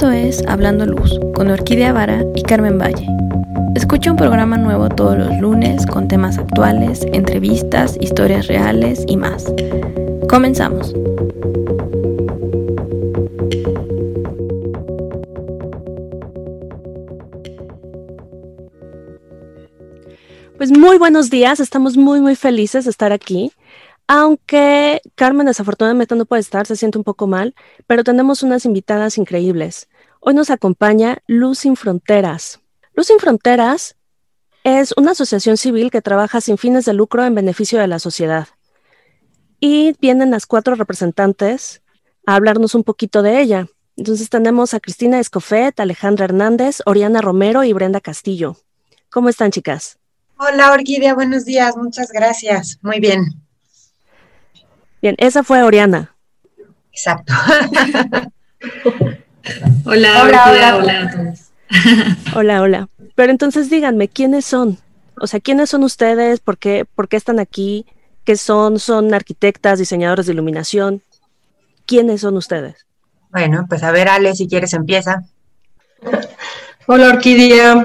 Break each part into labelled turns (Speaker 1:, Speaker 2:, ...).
Speaker 1: Esto es Hablando Luz con Orquídea Vara y Carmen Valle. Escucha un programa nuevo todos los lunes con temas actuales, entrevistas, historias reales y más. Comenzamos.
Speaker 2: Pues muy buenos días, estamos muy muy felices de estar aquí. Aunque Carmen desafortunadamente no puede estar, se siente un poco mal, pero tenemos unas invitadas increíbles. Hoy nos acompaña Luz Sin Fronteras. Luz Sin Fronteras es una asociación civil que trabaja sin fines de lucro en beneficio de la sociedad. Y vienen las cuatro representantes a hablarnos un poquito de ella. Entonces tenemos a Cristina Escofet, Alejandra Hernández, Oriana Romero y Brenda Castillo. ¿Cómo están, chicas?
Speaker 3: Hola, Orquídea, buenos días, muchas gracias. Muy bien.
Speaker 2: Bien, esa fue Oriana.
Speaker 3: Exacto.
Speaker 4: hola, hola, hola, a todos.
Speaker 2: hola, hola. Pero entonces díganme, ¿quiénes son? O sea, ¿quiénes son ustedes? ¿Por qué, por qué están aquí? ¿Qué son? ¿Son arquitectas, diseñadores de iluminación? ¿Quiénes son ustedes?
Speaker 3: Bueno, pues a ver, Ale, si quieres empieza.
Speaker 5: Hola, Orquídea.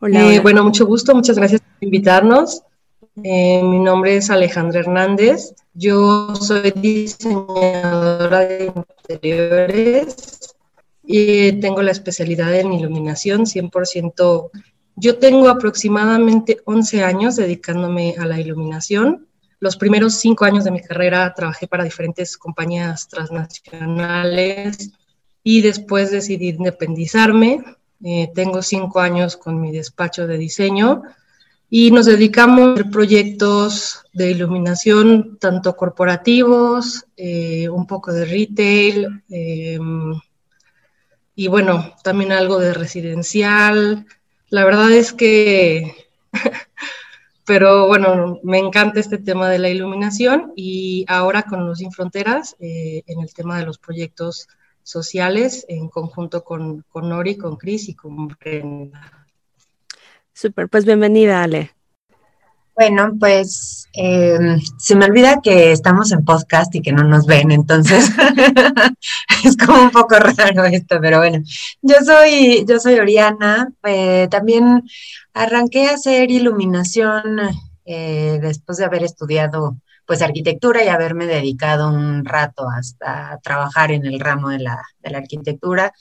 Speaker 5: Hola, eh, Bueno, mucho gusto, muchas gracias por invitarnos. Eh, mi nombre es Alejandra Hernández. Yo soy diseñadora de interiores y tengo la especialidad en iluminación 100%. Yo tengo aproximadamente 11 años dedicándome a la iluminación. Los primeros cinco años de mi carrera trabajé para diferentes compañías transnacionales y después decidí independizarme. Eh, tengo cinco años con mi despacho de diseño y nos dedicamos a proyectos de iluminación, tanto corporativos, eh, un poco de retail, em, y bueno, también algo de residencial. La verdad es que, pero bueno, me encanta este tema de la iluminación y ahora con Los Sin Fronteras, eh, en el tema de los proyectos sociales, en conjunto con, con Nori, con Cris y con Brenda.
Speaker 2: Súper, pues bienvenida, Ale.
Speaker 3: Bueno, pues em, se me olvida que estamos en podcast y que no nos ven, entonces es como un poco raro esto, pero bueno, yo soy, yo soy Oriana, eh, también arranqué a hacer iluminación eh, después de haber estudiado pues arquitectura y haberme dedicado un rato hasta trabajar en el ramo de la, de la arquitectura.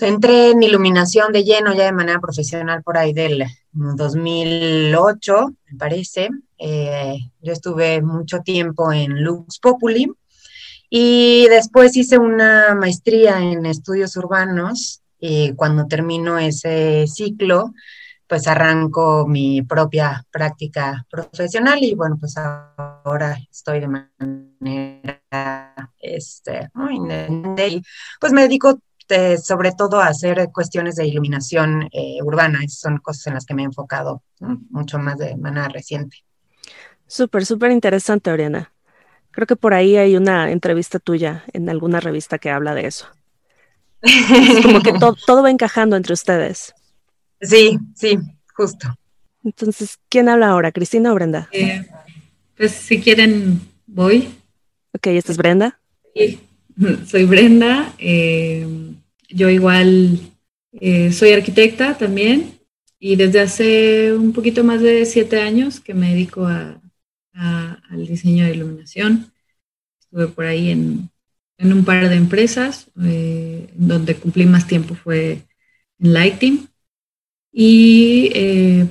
Speaker 3: Entré en iluminación de lleno ya de manera profesional por ahí del 2008, me parece. Eh, yo estuve mucho tiempo en Lux Populi y después hice una maestría en estudios urbanos y cuando termino ese ciclo, pues arranco mi propia práctica profesional y bueno, pues ahora estoy de manera este, pues me dedico este, sobre todo hacer cuestiones de iluminación eh, urbana. Esas son cosas en las que me he enfocado mucho más de manera reciente.
Speaker 2: Súper, súper interesante, Oriana. Creo que por ahí hay una entrevista tuya en alguna revista que habla de eso. como que todo va encajando entre ustedes.
Speaker 3: Sí, sí, justo.
Speaker 2: Entonces, ¿quién habla ahora? ¿Cristina o Brenda?
Speaker 4: Eh, pues si quieren, voy.
Speaker 2: Ok, ¿esta es Brenda?
Speaker 4: Sí. Soy Brenda, eh, yo igual eh, soy arquitecta también y desde hace un poquito más de siete años que me dedico al diseño de iluminación. Estuve por ahí en, un par de empresas, eh, donde cumplí más tiempo fue en Lighting. Y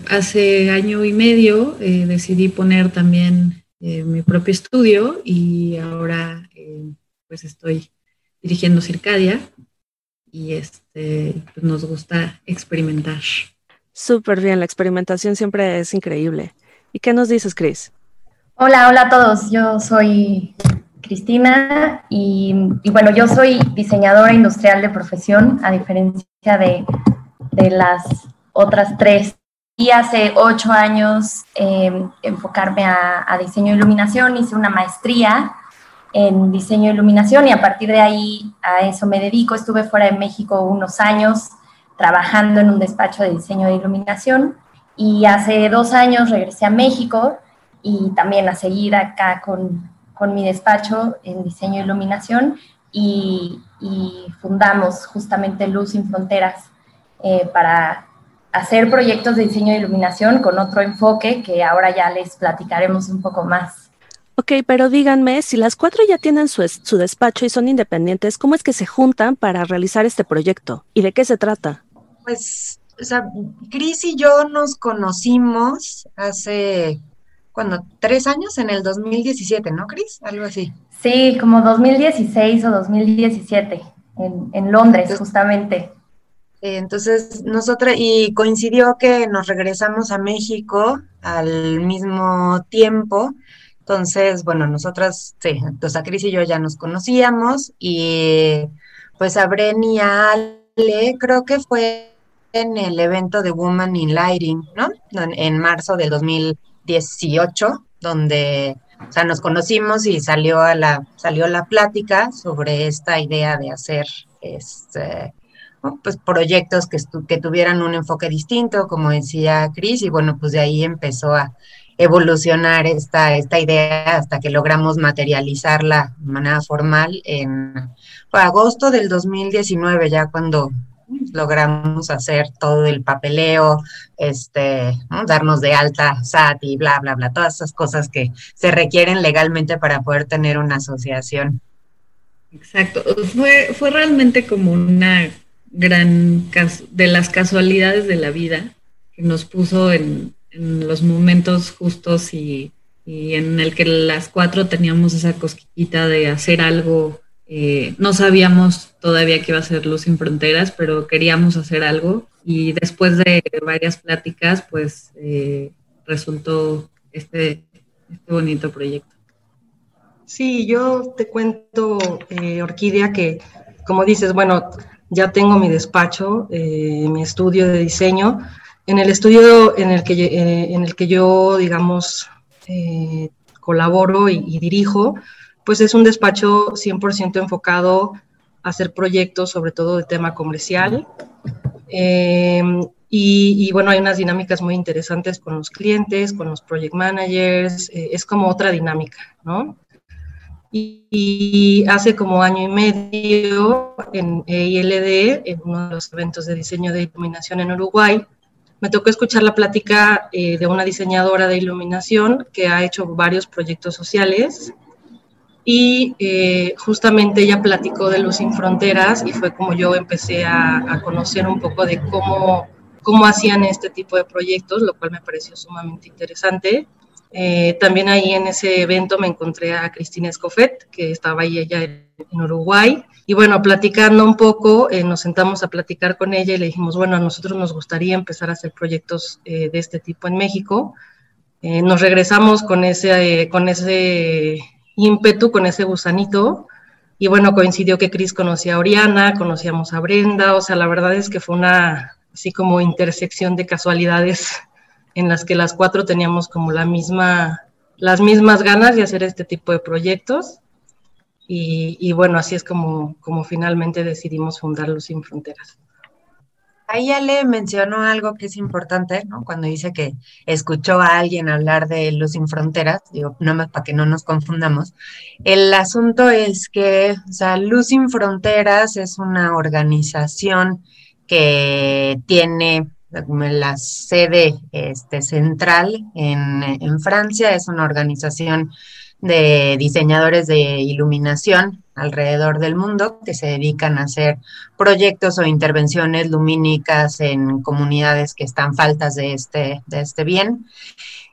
Speaker 4: hace año y medio decidí poner también mi propio estudio y ahora pues estoy dirigiendo Circadia y este, pues nos gusta experimentar.
Speaker 2: Súper bien, la experimentación siempre es increíble. ¿Y qué nos dices, Cris?
Speaker 6: Hola, hola a todos. Yo soy Cristina y, bueno, yo soy diseñadora industrial de profesión, a diferencia de, las otras tres. Y hace ocho años eh, enfocarme a, a diseño de iluminación, hice una maestría en diseño e iluminación y a partir de ahí a eso me dedico. Estuve fuera de México unos años trabajando en un despacho de diseño de iluminación y hace dos años regresé a México y también a seguir acá con, con mi despacho en diseño e iluminación y, fundamos justamente Luz sin Fronteras eh, para hacer proyectos de diseño de iluminación con otro enfoque que ahora ya les platicaremos un poco más.
Speaker 2: Ok, pero díganme, si las cuatro ya tienen su, su, despacho y son independientes, ¿cómo es que se juntan para realizar este proyecto? ¿Y de qué se trata?
Speaker 3: Pues, o sea, Cris y yo nos conocimos hace, cuando, tres años, en el 2017, ¿no, Cris? Algo así.
Speaker 6: Sí, como 2016 o 2017, en, en Londres, justamente.
Speaker 3: Eh, entonces, nosotros, y coincidió que nos regresamos a México al mismo tiempo. Entonces, bueno, nosotras, sí, entonces a Cris y yo ya nos conocíamos y pues a Bren y a Ale, creo que fue en el evento de Woman in Lighting, ¿no? En, marzo del 2018, donde, o sea, nos conocimos y salió a la, salió la plática sobre esta idea de hacer, este, pues proyectos que, que tuvieran un enfoque distinto, como decía Cris, y bueno, pues de ahí empezó a evolucionar esta, esta idea hasta que logramos materializarla de manera formal en agosto del 2019, ya cuando logramos hacer todo el papeleo, este, darnos de alta SAT y bla, bla, bla, todas esas cosas que se requieren legalmente para poder tener una asociación.
Speaker 4: Exacto, fue, fue realmente como una gran de las casualidades de la vida que nos puso en, los momentos justos y, en el que las cuatro teníamos esa cosquillita de hacer algo. Eh, no sabíamos todavía que iba a ser Luz sin Fronteras, pero queríamos hacer algo y después de varias pláticas, pues eh, resultó este, este bonito proyecto.
Speaker 5: Sí, yo te cuento, eh, Orquídea, que como dices, bueno, ya tengo mi despacho, eh, mi estudio de diseño. En el estudio en el que, eh, en el que yo, digamos, eh, colaboro y, dirijo, pues es un despacho 100% enfocado a hacer proyectos, sobre todo de tema comercial. Em, y, y, bueno, hay unas dinámicas muy interesantes con los clientes, con los project managers, es como otra dinámica, ¿no? Y, hace como año y medio en EILD, en uno de los eventos de diseño de iluminación en Uruguay, me tocó escuchar la plática eh, de una diseñadora de iluminación que ha hecho varios proyectos sociales y eh, justamente ella platicó de Luz sin Fronteras y fue como yo empecé a, conocer un poco de cómo, cómo hacían este tipo de proyectos, lo cual me pareció sumamente interesante. Eh, también ahí en ese evento me encontré a Cristina Escofet, que estaba ahí ella en, Uruguay. Y bueno, platicando un poco, eh, nos sentamos a platicar con ella y le dijimos, bueno, a nosotros nos gustaría empezar a hacer proyectos eh, de este tipo en México. nos regresamos con ese, con ese ímpetu, con ese gusanito. Y bueno, coincidió que Cris conocía a Oriana, conocíamos a Brenda, o sea, la verdad es que fue una así como intersección de casualidades en las que las cuatro teníamos como la misma, las mismas ganas de hacer este tipo de proyectos. Y, bueno, así es como, como finalmente decidimos fundar Luz Sin Fronteras.
Speaker 3: Ahí ya le mencionó algo que es importante, ¿no? Cuando dice que escuchó a alguien hablar de Luz Sin Fronteras, digo, nada más para que no nos confundamos. El asunto es que, o sea, Luz Sin Fronteras es una organización que tiene la sede este, central en, Francia, es una organización de diseñadores de iluminación alrededor del mundo que se dedican a hacer proyectos o intervenciones lumínicas en comunidades que están faltas de este, de este bien.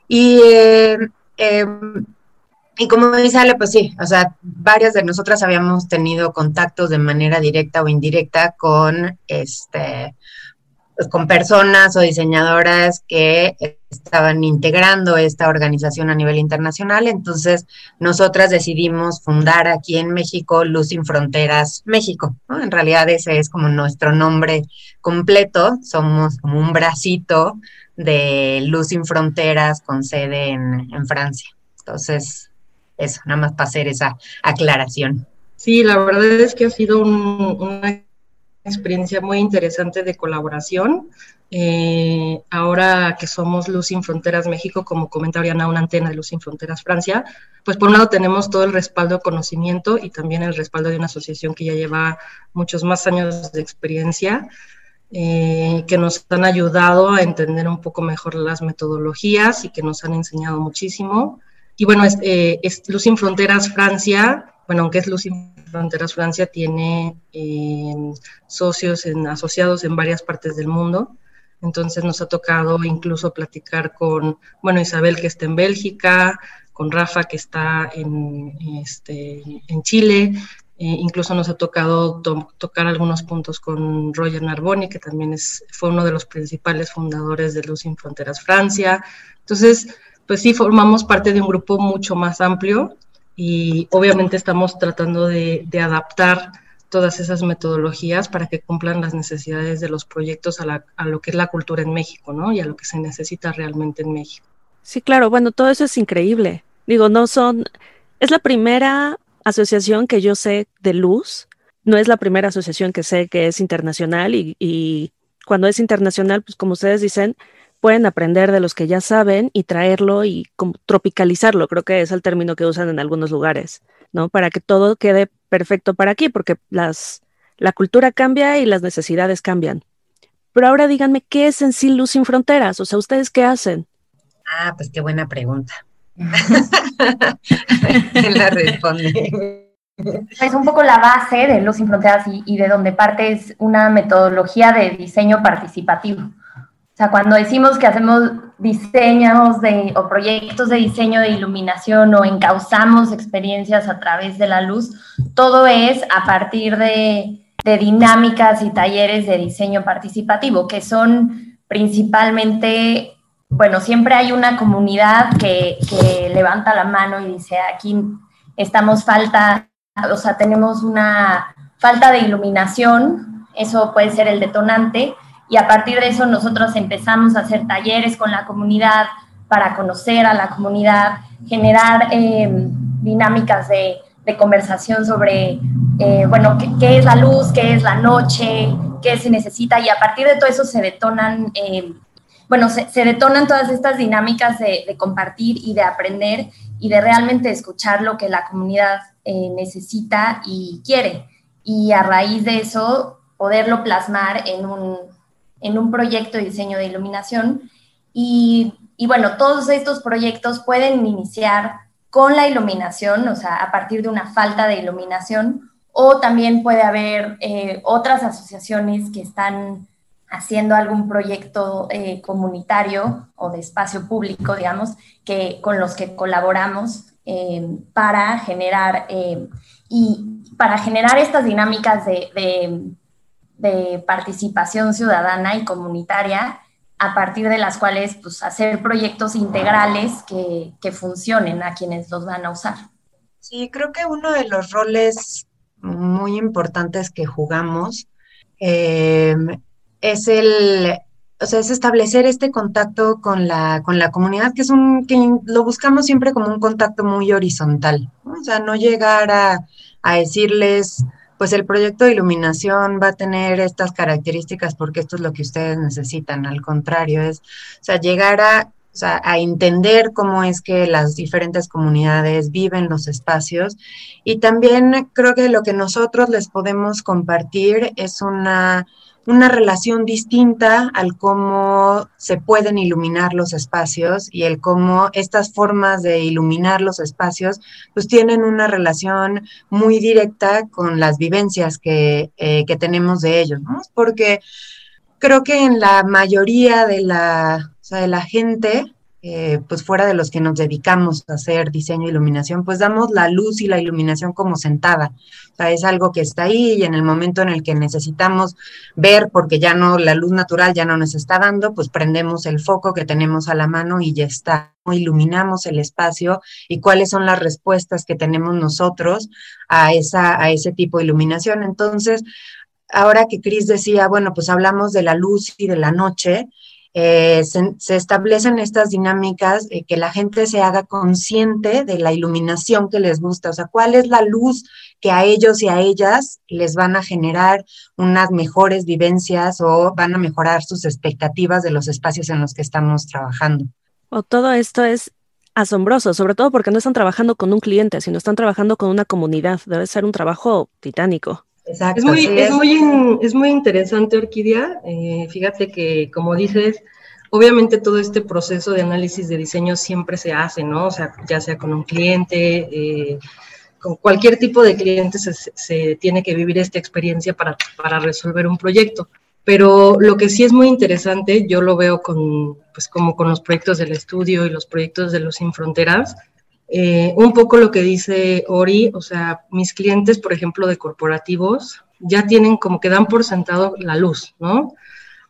Speaker 3: Y, eh, em, y como dice Ale, pues sí, o sea, varias de nosotras habíamos tenido contactos de manera directa o indirecta con este con personas o diseñadoras que estaban integrando esta organización a nivel internacional. Entonces, nosotras decidimos fundar aquí en México Luz sin Fronteras México. En realidad ese es como nuestro nombre completo. Somos como un bracito de Luz sin Fronteras con sede en, Francia. Entonces, eso, nada más para hacer esa aclaración.
Speaker 5: Sí, la verdad es que ha sido una experiencia muy interesante de colaboración. Eh, ahora que somos Luz Sin Fronteras México, como comenta Oriana, una antena de Luz Sin Fronteras Francia, pues por un lado tenemos todo el respaldo de conocimiento y también el respaldo de una asociación que ya lleva muchos más años de experiencia, eh, que nos han ayudado a entender un poco mejor las metodologías y que nos han enseñado muchísimo. Y bueno, es, eh, es Luz Sin Fronteras Francia bueno, aunque es Luz Sin Fronteras Francia, tiene eh, socios en, asociados en varias partes del mundo. Entonces nos ha tocado incluso platicar con, bueno, Isabel que está en Bélgica, con Rafa que está en, este, Chile, eh, incluso nos ha tocado tocar algunos puntos con Roger Narboni, que también es, fue uno de los principales fundadores de Luz Sin Fronteras Francia. Entonces, pues sí, formamos parte de un grupo mucho más amplio y obviamente estamos tratando de, adaptar todas esas metodologías para que cumplan las necesidades de los proyectos a, a, lo que es la cultura en México, ¿no? Y a lo que se necesita realmente en México.
Speaker 2: Sí, claro, bueno, todo eso es increíble. Digo, no son, es la primera asociación que yo sé de luz, no es la primera asociación que sé que es internacional y, y cuando es internacional, pues como ustedes dicen, pueden aprender de los que ya saben y traerlo y tropicalizarlo, creo que es el término que usan en algunos lugares, ¿no? Para que todo quede perfecto para aquí, porque las, la cultura cambia y las necesidades cambian. Pero ahora díganme, ¿qué es en sí Luz sin Fronteras? O sea, ¿ustedes qué hacen?
Speaker 3: Ah, pues qué buena pregunta. ¿Quién la responde?
Speaker 6: Es un poco la base de Luz sin Fronteras y, y de donde parte es una metodología de diseño participativo cuando decimos que hacemos diseños de, o proyectos de diseño de iluminación o encauzamos experiencias a través de la luz, todo es a partir de, dinámicas y talleres de diseño participativo, que son principalmente, bueno, siempre hay una comunidad que, que levanta la mano y dice, aquí estamos falta, o sea, tenemos una falta de iluminación, eso puede ser el detonante, y a partir de eso nosotros empezamos a hacer talleres con la comunidad para conocer a la comunidad, generar eh, dinámicas de, conversación sobre, eh, bueno, qué, es la luz, qué es la noche, qué se necesita y a partir de todo eso se detonan, eh, bueno, se, detonan todas estas dinámicas de, de, compartir y de aprender y de realmente escuchar lo que la comunidad necesita y quiere. Y a raíz de eso, poderlo plasmar en un, en un proyecto de diseño de iluminación. Y, bueno, todos estos proyectos pueden iniciar con la iluminación, o sea, a partir de una falta de iluminación, o también puede haber eh, otras asociaciones que están haciendo algún proyecto eh, comunitario o de espacio público, digamos, que, con los que colaboramos eh, para generar y para generar estas dinámicas de participación ciudadana y comunitaria, a partir de las cuales pues, hacer proyectos integrales que, que funcionen a quienes los van a usar.
Speaker 3: Sí, creo que uno de los roles muy importantes que jugamos eh, es el, o sea, es establecer este contacto con la, con la comunidad, que es un, que lo buscamos siempre como un contacto muy horizontal, o sea, no llegar a, a decirles, pues el proyecto de iluminación va a tener estas características porque esto es lo que ustedes necesitan. Al contrario, es, o sea, llegar a, a entender cómo es que las diferentes comunidades viven los espacios y también creo que lo que nosotros les podemos compartir es una una relación distinta al cómo se pueden iluminar los espacios y el cómo estas formas de iluminar los espacios pues tienen una relación muy directa con las vivencias que, eh, que tenemos de ellos, ¿no? Porque creo que en la mayoría de la, de la gente eh, pues fuera de los que nos dedicamos a hacer diseño e iluminación, pues damos la luz y la iluminación como sentada. O sea, es algo que está ahí y en el momento en el que necesitamos ver, porque ya no, la luz natural ya no nos está dando, pues prendemos el foco que tenemos a la mano y ya está. Iluminamos el espacio y cuáles son las respuestas que tenemos nosotros a, esa, a ese tipo de iluminación. Entonces, ahora que Cris decía, bueno, pues hablamos de la luz y de la noche, eh, se, establecen estas dinámicas de que la gente se haga consciente de la iluminación que les gusta, o sea, cuál es la luz que a ellos y a ellas les van a generar unas mejores vivencias o van a mejorar sus expectativas de los espacios en los que estamos trabajando.
Speaker 2: O todo esto es asombroso, sobre todo porque no están trabajando con un cliente, sino están trabajando con una comunidad. Debe ser un trabajo titánico.
Speaker 5: Exacto. Es muy, es. muy, interesante, Orquídea. Eh, fíjate que, como dices, obviamente todo este proceso de análisis de diseño siempre se hace, ¿no? O sea, ya sea con un cliente, eh, con cualquier tipo de cliente se, tiene que vivir esta experiencia para, para, resolver un proyecto. Pero lo que sí es muy interesante, yo lo veo con, pues como con los proyectos del estudio y los proyectos de los Sin Fronteras, eh, un poco lo que dice Ori, o sea, mis clientes, por ejemplo, de corporativos, ya tienen como que dan por sentado la luz, ¿no?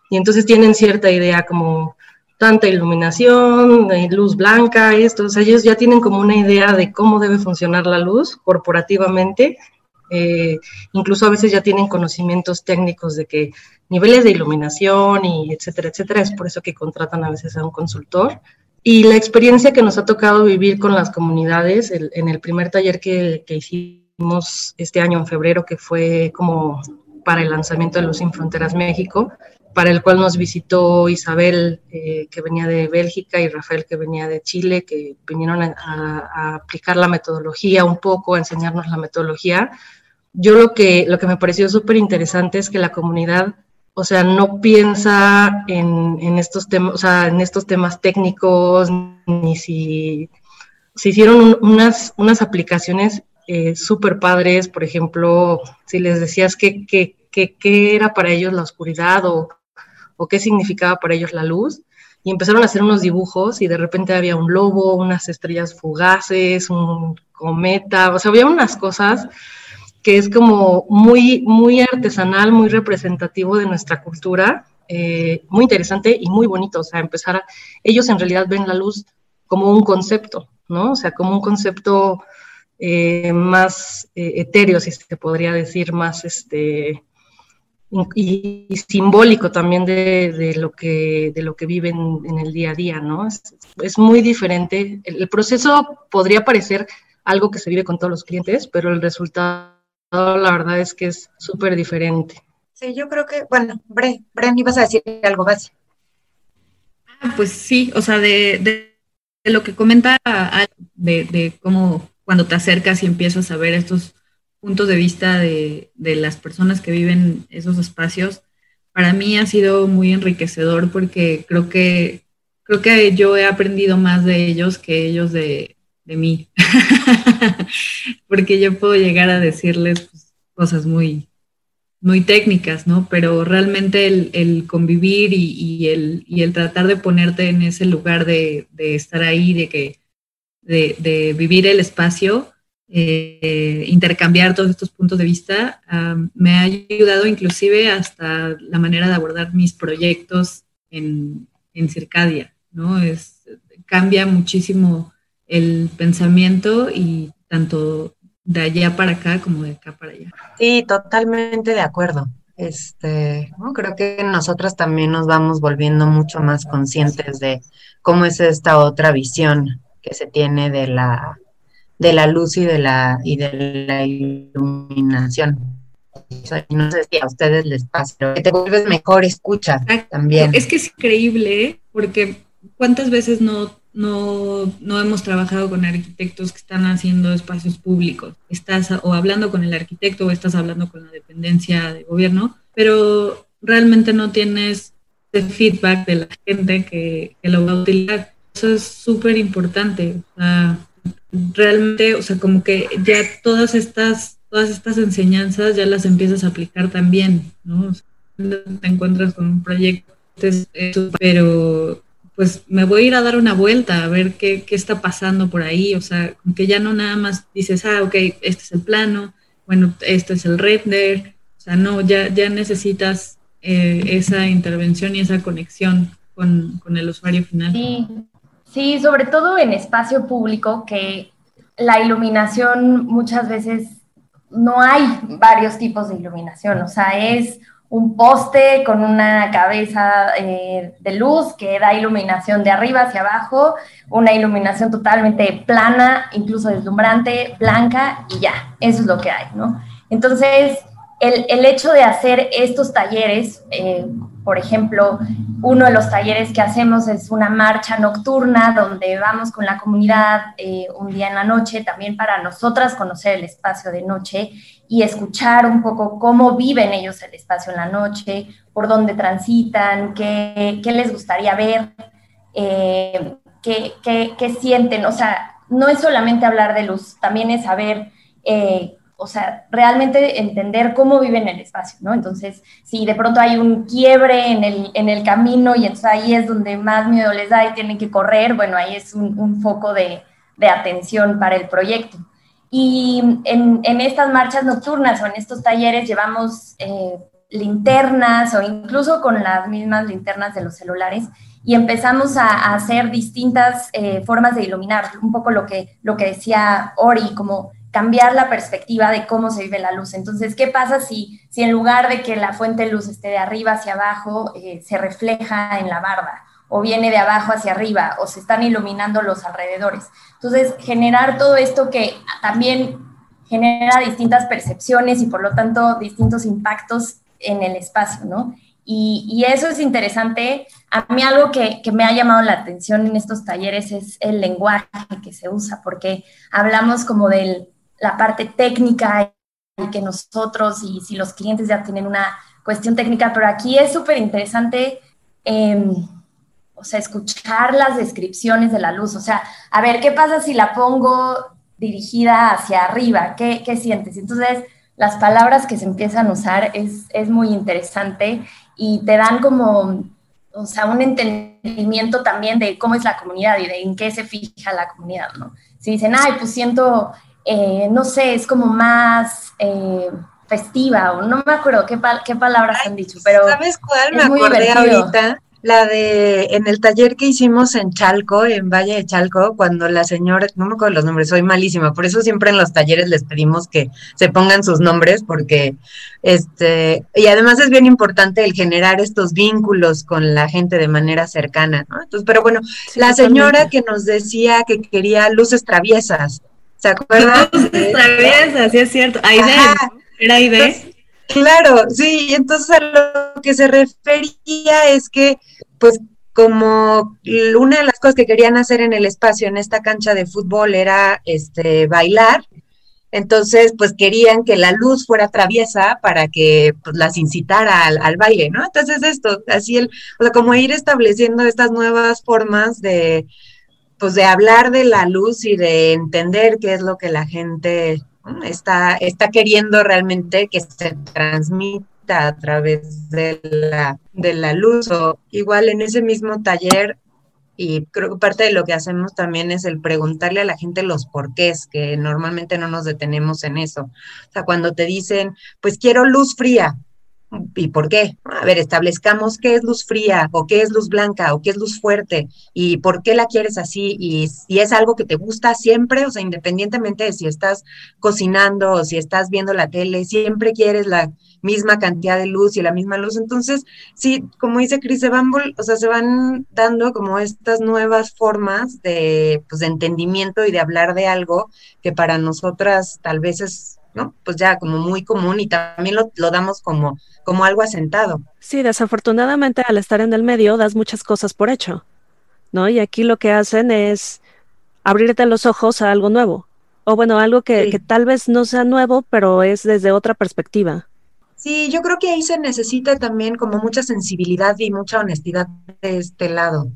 Speaker 5: Y entonces tienen cierta idea como tanta iluminación, luz blanca, esto, o sea, ellos ya tienen como una idea de cómo debe funcionar la luz corporativamente. Eh, incluso a veces ya tienen conocimientos técnicos de que niveles de iluminación y etcétera, etcétera. Es por eso que contratan a veces a un consultor. Y la experiencia que nos ha tocado vivir con las comunidades, en el primer taller que, hicimos este año en febrero, que fue como para el lanzamiento de Luz Sin Fronteras México, para el cual nos visitó Isabel, eh, que venía de Bélgica, y Rafael, que venía de Chile, que vinieron a, a, aplicar la metodología un poco, a enseñarnos la metodología. Yo lo que, lo que me pareció súper interesante es que la comunidad o sea, no piensa en, estos temas, o sea, en estos temas técnicos, ni si se hicieron unas, unas aplicaciones eh, súper padres, por ejemplo, si les decías qué que, que, era para ellos la oscuridad o, o qué significaba para ellos la luz, y empezaron a hacer unos dibujos y de repente había un lobo, unas estrellas fugaces, un cometa, o sea, había unas cosas que es como muy, muy artesanal, muy representativo de nuestra cultura, eh, muy interesante y muy bonito. O sea, empezar a, ellos en realidad ven la luz como un concepto, ¿no? O sea, como un concepto eh, más eh, etéreo, si se podría decir, más este y, simbólico también de, lo que, de lo que viven en el día a día, ¿no? Es, muy diferente. el, proceso podría parecer algo que se vive con todos los clientes, pero el resultado la verdad es que es súper diferente.
Speaker 3: Sí, yo creo que, bueno, Bren, Bren, ibas a decir algo más.
Speaker 4: Ah, pues sí, o sea, de, lo que comenta, de, de, cómo cuando te acercas y empiezas a ver estos puntos de vista de, de las personas que viven esos espacios, para mí ha sido muy enriquecedor porque creo que creo que yo he aprendido más de ellos que ellos de, de mí, porque yo puedo llegar a decirles pues, cosas muy, muy técnicas, ¿no? Pero realmente el, convivir y, el, el, tratar de ponerte en ese lugar de, estar ahí, de, que, de, vivir el espacio, eh, intercambiar todos estos puntos de vista, me ha ayudado inclusive hasta la manera de abordar mis proyectos en, en Circadia, ¿no? Es, cambia muchísimo el pensamiento y tanto de allá para acá como de acá para allá.
Speaker 3: Sí, totalmente de acuerdo. Este, creo que nosotras también nos vamos volviendo mucho más conscientes de cómo es esta otra visión que se tiene de la de la luz y de la y de la iluminación. No sé si a ustedes les pasa, pero que te vuelves mejor escucha también.
Speaker 4: Es que es increíble porque cuántas veces no no, no hemos trabajado con arquitectos que están haciendo espacios públicos. Estás o hablando con el arquitecto o estás hablando con la dependencia de gobierno, pero realmente no tienes el feedback de la gente que, lo va a utilizar. Eso es súper importante. realmente, o sea, como que ya todas estas, todas estas enseñanzas ya las empiezas a aplicar también, ¿no? te encuentras con un proyecto, pero pues me voy a ir a dar una vuelta a ver qué, está pasando por ahí, o sea, que ya no nada más dices, ah, ok, este es el plano, bueno, este es el render, o sea, no, ya, ya necesitas eh, esa intervención y esa conexión con, con, el usuario final.
Speaker 6: Sí, sí, sobre todo en espacio público, que la iluminación muchas veces no hay varios tipos de iluminación, o sea, es un poste con una cabeza eh, de luz que da iluminación de arriba hacia abajo, una iluminación totalmente plana, incluso deslumbrante, blanca y ya, eso es lo que hay, ¿no? Entonces, el, hecho de hacer estos talleres, eh, por ejemplo, uno de los talleres que hacemos es una marcha nocturna donde vamos con la comunidad eh, un día en la noche, también para nosotras conocer el espacio de noche y escuchar un poco cómo viven ellos el espacio en la noche, por dónde transitan, qué, les gustaría ver, eh, qué, sienten. O sea, no es solamente hablar de luz, también es saber o sea, realmente entender cómo viven el espacio, ¿no? Entonces, si de pronto hay un quiebre en el, en el camino y entonces ahí es donde más miedo les da y tienen que correr, bueno, ahí es un, foco de, de, atención para el proyecto. Y en, en, estas marchas nocturnas o en estos talleres llevamos eh, linternas o incluso con las mismas linternas de los celulares y empezamos a, hacer distintas eh, formas de iluminar, un poco lo que, lo que decía Ori, como cambiar la perspectiva de cómo se vive la luz. Entonces, ¿qué pasa si, si en lugar de que la fuente de luz esté de arriba hacia abajo, eh, se refleja en la barda? o viene de abajo hacia arriba, o se están iluminando los alrededores. Entonces, generar todo esto que también genera distintas percepciones y por lo tanto distintos impactos en el espacio, ¿no? Y, eso es interesante. A mí algo que, que, me ha llamado la atención en estos talleres es el lenguaje que se usa, porque hablamos como del, la parte técnica y que nosotros y si los clientes ya tienen una cuestión técnica, pero aquí es súper interesante, em, o sea, escuchar las descripciones de la luz, o sea, a ver, ¿qué pasa si la pongo dirigida hacia arriba? ¿Qué, qué sientes? Entonces, las palabras que se empiezan a usar es, es muy interesante y te dan como, o sea, un entendimiento también de cómo es la comunidad y de en qué se fija la comunidad, ¿no? Si dicen, ay, pues siento eh, no sé, es como más eh, festiva, o no me acuerdo qué, qué palabras han dicho, pero...
Speaker 3: ¿Sabes cuál me acordé ahorita? La de en el taller que hicimos en Chalco, en Valle de Chalco, cuando la señora, no me acuerdo los nombres, soy malísima, por eso siempre en los talleres les pedimos que se pongan sus nombres, porque este, y además es bien importante el generar estos vínculos con la gente de manera cercana, ¿no? Entonces, pero bueno, la señora que nos decía que quería luces traviesas, ¿Se acuerdan?
Speaker 4: sí es cierto. Aide, ¿era Aide?
Speaker 3: claro, sí, entonces a lo que se refería es que, pues, como una de las cosas que querían hacer en el espacio, en esta cancha de fútbol, era este bailar, entonces, pues querían que la luz fuera traviesa para que pues, las incitara al, al, baile, ¿no? Entonces, esto, así el, o sea, como ir estableciendo estas nuevas formas de, pues de hablar de la luz y de entender qué es lo que la gente está, está queriendo realmente que se transmita a través de la, de la luz. O igual en ese mismo taller, y creo que parte de lo que hacemos también es el preguntarle a la gente los porqués, que normalmente no nos detenemos en eso. O sea, cuando te dicen, pues quiero luz fría, ¿Y por qué? A ver, establezcamos qué es luz fría o qué es luz blanca o qué es luz fuerte y por qué la quieres así y si es algo que te gusta siempre, o sea, independientemente de si estás cocinando o si estás viendo la tele, siempre quieres la misma cantidad de luz y la misma luz. Entonces, sí, como dice Chris, se van, o sea, se van dando como estas nuevas formas de, pues, de entendimiento y de hablar de algo que para nosotras tal vez es ¿no? Pues ya como muy común y también lo, lo, damos como, como algo asentado.
Speaker 2: Sí, desafortunadamente al estar en el medio das muchas cosas por hecho, ¿no? Y aquí lo que hacen es abrirte los ojos a algo nuevo, o bueno, algo que, que tal vez no sea nuevo, pero es desde otra perspectiva.
Speaker 3: Sí, yo creo que ahí se necesita también como mucha sensibilidad y mucha honestidad de este lado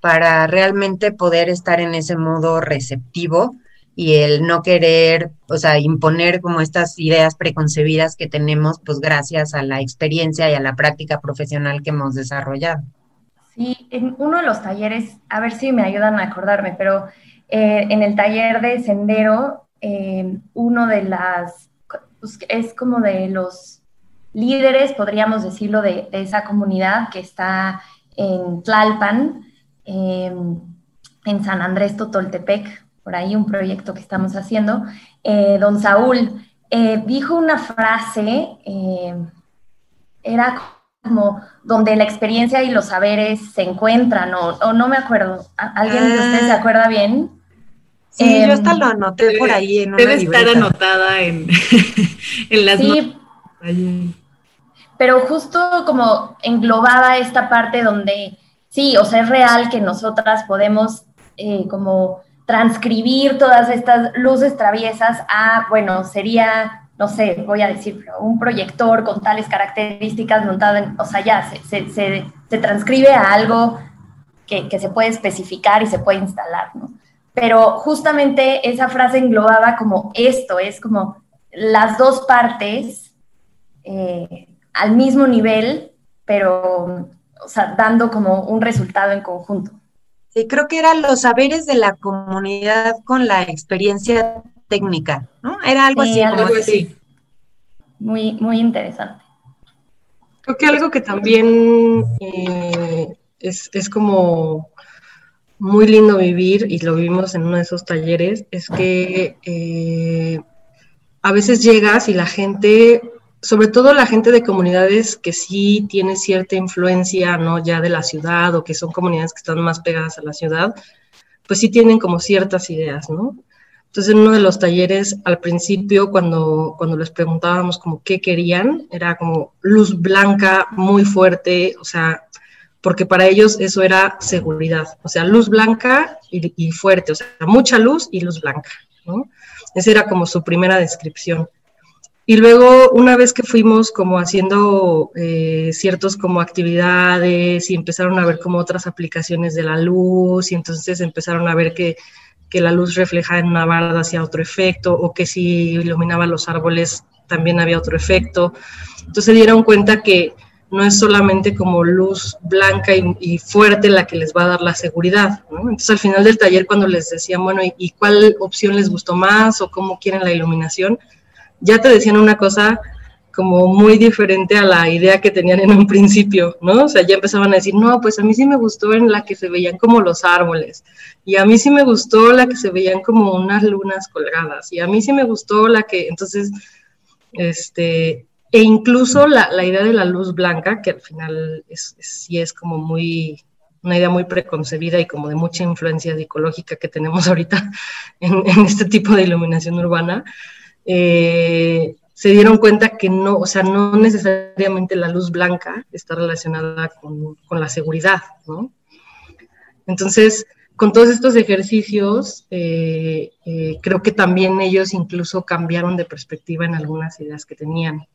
Speaker 3: para realmente poder estar en ese modo receptivo y el no querer, o sea, imponer como estas ideas preconcebidas que tenemos, pues gracias a la experiencia y a la práctica profesional que hemos desarrollado.
Speaker 6: Sí, en uno de los talleres, a ver si me ayudan a acordarme, pero eh, en el taller de Sendero, eh, uno de las, pues, es como de los líderes, podríamos decirlo, de, esa comunidad que está en Tlalpan, eh, en San Andrés Totoltepec, por ahí un proyecto que estamos haciendo, eh, don Saúl eh, dijo una frase, eh, era como donde la experiencia y los saberes se encuentran, o, no me acuerdo. ¿Alguien de ustedes se ah. acuerda bien?
Speaker 3: Sí, yo hasta lo anoté por ahí en una
Speaker 4: Debe estar anotada en, en las sí,
Speaker 6: Pero justo como englobaba esta parte donde, sí, o sea, es real que nosotras podemos eh, como transcribir todas estas luces traviesas a, bueno, sería no sé, voy a decir, un proyector con tales características montado en, o sea, ya se, se, transcribe a algo que, se puede especificar y se puede instalar, ¿no? Pero justamente esa frase englobaba como esto, es como las dos partes eh, al mismo nivel, pero, o sea, dando como un resultado en conjunto.
Speaker 3: Sí, creo que eran los saberes de la comunidad con la experiencia técnica, ¿no? Era algo así.
Speaker 6: Algo así. Muy, muy interesante.
Speaker 5: Creo que algo que también eh, es, es, como muy lindo vivir, y lo vivimos en uno de esos talleres, es que eh, a veces llegas y la gente, sobre todo la gente de comunidades que sí tiene cierta influencia, ¿no? Ya de la ciudad o que son comunidades que están más pegadas a la ciudad, pues sí tienen como ciertas ideas, ¿no? Entonces, en uno de los talleres, al principio, cuando, cuando les preguntábamos como qué querían, era como luz blanca muy fuerte, o sea, porque para ellos eso era seguridad, o sea, luz blanca y, fuerte, o sea, mucha luz y luz blanca, ¿no? Esa era como su primera descripción. Y luego, una vez que fuimos como haciendo eh, ciertos como actividades y empezaron a ver como otras aplicaciones de la luz y entonces empezaron a ver que que la luz reflejada en una barda hacía otro efecto, o que si iluminaba los árboles también había otro efecto. Entonces se dieron cuenta que no es solamente como luz blanca y, fuerte la que les va a dar la seguridad. Entonces al final del taller cuando les decían, bueno, ¿y, cuál opción les gustó más o cómo quieren la iluminación? Ya te decían una cosa como muy diferente a la idea que tenían en un principio, ¿no? O sea, ya empezaban a decir, no, pues a mí sí me gustó en la que se veían como los árboles, y a mí sí me gustó la que se veían como unas lunas colgadas, y a mí sí me gustó la que, entonces, este, e incluso la, idea de la luz blanca, que al final es, sí es como muy, una idea muy preconcebida y como de mucha influencia psicológica que tenemos ahorita en, en este tipo de iluminación urbana, eh, se dieron cuenta que no, o sea, no necesariamente la luz blanca está relacionada con, la seguridad, ¿no? Entonces, con todos estos ejercicios, eh, eh, creo que también ellos incluso cambiaron de perspectiva en algunas ideas que tenían.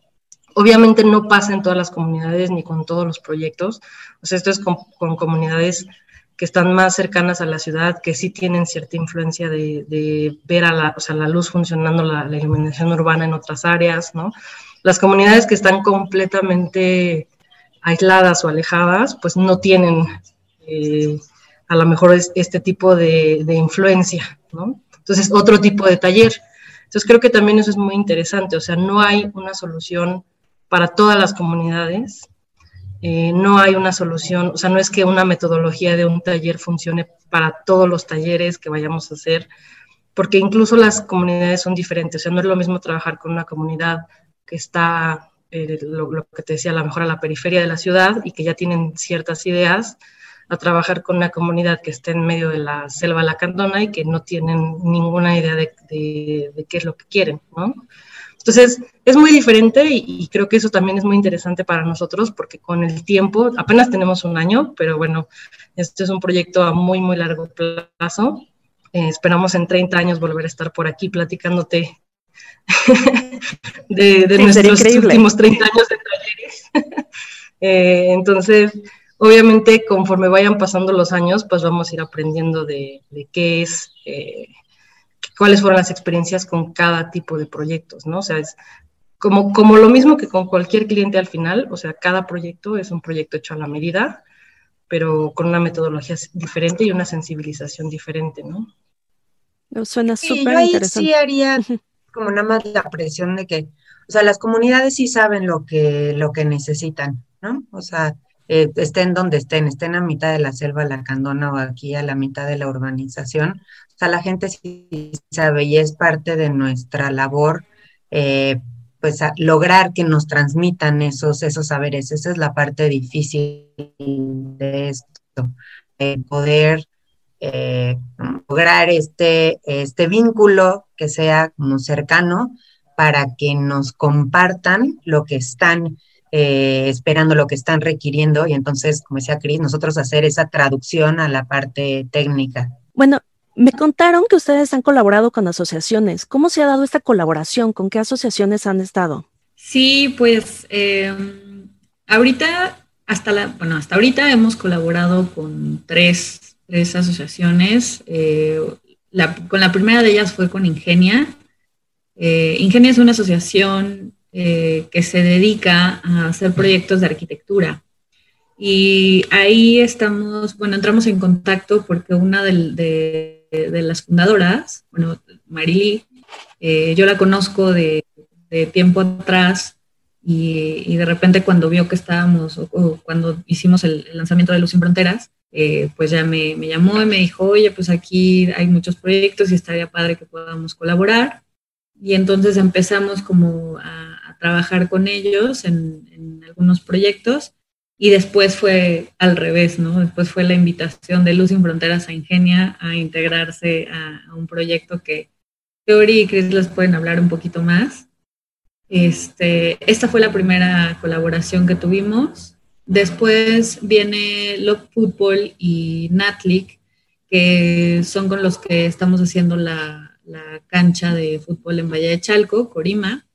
Speaker 5: Obviamente no pasa en todas las comunidades ni con todos los proyectos, o sea, esto es con, con comunidades que están más cercanas a la ciudad, que sí tienen cierta influencia de, ver a la, o sea, la luz funcionando, la, iluminación urbana en otras áreas, ¿no? Las comunidades que están completamente aisladas o alejadas, pues no tienen eh, a lo mejor este tipo de, de, influencia, ¿no? Entonces, otro tipo de taller. Entonces, creo que también eso es muy interesante, o sea, no hay una solución para todas las comunidades, eh, no hay una solución, o sea, no es que una metodología de un taller funcione para todos los talleres que vayamos a hacer, porque incluso las comunidades son diferentes, o sea, no es lo mismo trabajar con una comunidad que está, eh, lo, que te decía, a lo mejor a la periferia de la ciudad y que ya tienen ciertas ideas, a trabajar con una comunidad que está en medio de la selva lacandona y que no tienen ninguna idea de, de qué es lo que quieren, ¿no? Entonces, es muy diferente y, creo que eso también es muy interesante para nosotros porque con el tiempo, apenas tenemos un año, pero bueno, este es un proyecto a muy, muy largo plazo. Eh, esperamos en 30 años volver a estar por aquí platicándote de, nuestros últimos 30 años de talleres. Eh, entonces, obviamente, conforme vayan pasando los años, pues vamos a ir aprendiendo de, qué es... Eh, cuáles fueron las experiencias con cada tipo de proyectos, ¿no? O sea, es como, como lo mismo que con cualquier cliente al final, o sea, cada proyecto es un proyecto hecho a la medida, pero con una metodología diferente y una sensibilización diferente, ¿no?
Speaker 2: Suena súper interesante.
Speaker 3: Sí haría como nada más la presión de que, o sea, las comunidades sí saben lo que, lo que necesitan, ¿no? O sea, eh, estén donde estén, estén a mitad de la selva lacandona o aquí a la mitad de la urbanización, sea, la gente sí sabe y es parte de nuestra labor, eh, pues lograr que nos transmitan esos, esos saberes. Esa es la parte difícil de esto, poder eh, lograr este, este vínculo que sea como cercano para que nos compartan lo que están eh, esperando, lo que están requiriendo y entonces, como decía Cris, nosotros hacer esa traducción a la parte técnica.
Speaker 2: Bueno, me contaron que ustedes han colaborado con asociaciones. ¿Cómo se ha dado esta colaboración? ¿Con qué asociaciones han estado?
Speaker 4: Sí, pues em, ahorita, hasta la, bueno, hasta ahorita hemos colaborado con tres, tres asociaciones. Eh, con la primera de ellas fue con Ingenia. Eh, Ingenia es una asociación eh, que se dedica a hacer proyectos de arquitectura. Y ahí estamos, bueno, entramos en contacto porque una de, las fundadoras, bueno, Marily, eh, yo la conozco de, tiempo atrás y, de repente cuando vio que estábamos, o, cuando hicimos el, lanzamiento de Luz sin Fronteras, eh, pues ya me, llamó y me dijo, oye, pues aquí hay muchos proyectos y estaría padre que podamos colaborar. Y entonces empezamos como a, trabajar con ellos en algunos proyectos y después fue al revés, ¿no? Después fue la invitación de Luz sin Fronteras a Ingenia a integrarse a, un proyecto que Teori y Chris les pueden hablar un poquito más. Este, esta fue la primera colaboración que tuvimos. Después viene Love Football y Natlic, que son con los que estamos haciendo la, la cancha de fútbol en Valle de Chalco, Corima.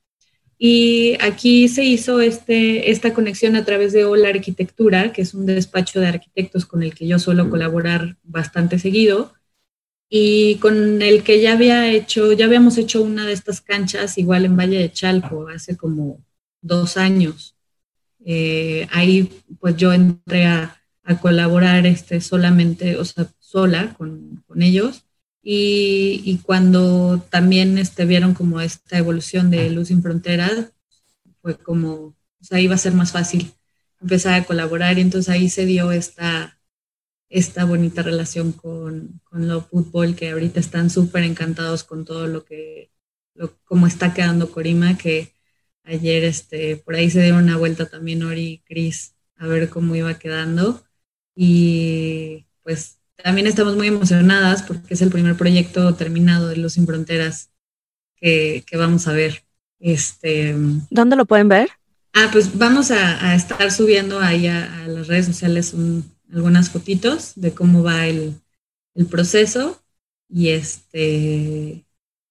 Speaker 4: Y aquí se hizo este, esta conexión a través de Hola Arquitectura, que es un despacho de arquitectos con el que yo suelo colaborar bastante seguido y con el que ya había hecho, ya habíamos hecho una de estas canchas igual en Valle de Chalco hace como dos años. Eh, ahí pues yo entré a, colaborar este, solamente, o sea, sola con, con ellos y, cuando también este, vieron como esta evolución de Luz sin Fronteras, fue como, o sea, iba a ser más fácil empezar a colaborar. Y entonces ahí se dio esta, esta bonita relación con, con Love Football, que ahorita están súper encantados con todo lo que, lo, como está quedando Corima, que ayer este, por ahí se dieron una vuelta también Ori y Chris a ver cómo iba quedando. Y pues también estamos muy emocionadas porque es el primer proyecto terminado de Luz sin Fronteras que, vamos a ver. Este,
Speaker 2: ¿Dónde lo pueden ver?
Speaker 4: Ah, pues vamos a, estar subiendo ahí a, las redes sociales algunas fotitos de cómo va el, proceso y este